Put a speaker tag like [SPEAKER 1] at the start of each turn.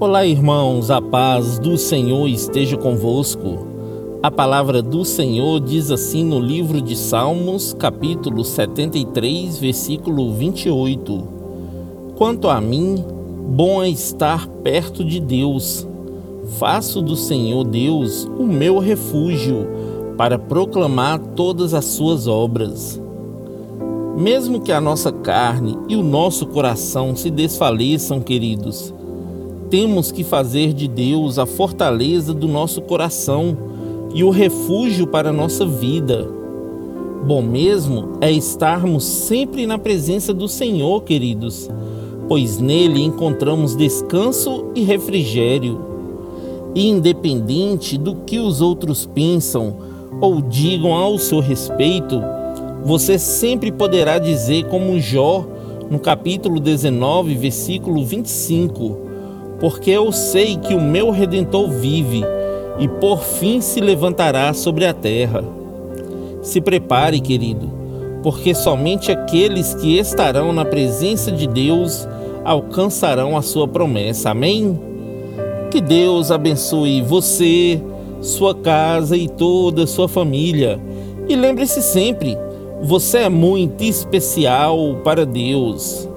[SPEAKER 1] Olá, irmãos, a paz do Senhor esteja convosco. A palavra do Senhor diz assim no livro de Salmos, capítulo 73, versículo 28. Quanto a mim, bom é estar perto de Deus. Faço do Senhor Deus o meu refúgio para proclamar todas as suas obras. Mesmo que a nossa carne e o nosso coração se desfaleçam, queridos, temos que fazer de Deus a fortaleza do nosso coração e o refúgio para a nossa vida. Bom mesmo é estarmos sempre na presença do Senhor, queridos, pois nele encontramos descanso e refrigério. E independente do que os outros pensam ou digam ao seu respeito, você sempre poderá dizer, como Jó, no capítulo 19, versículo 25 porque eu sei que o meu redentor vive e por fim se levantará sobre a terra. Se prepare, querido, porque somente aqueles que estarão na presença de Deus alcançarão a sua promessa. Amém? Que Deus abençoe você, sua casa e toda a sua família. E lembre-se sempre, você é muito especial para Deus.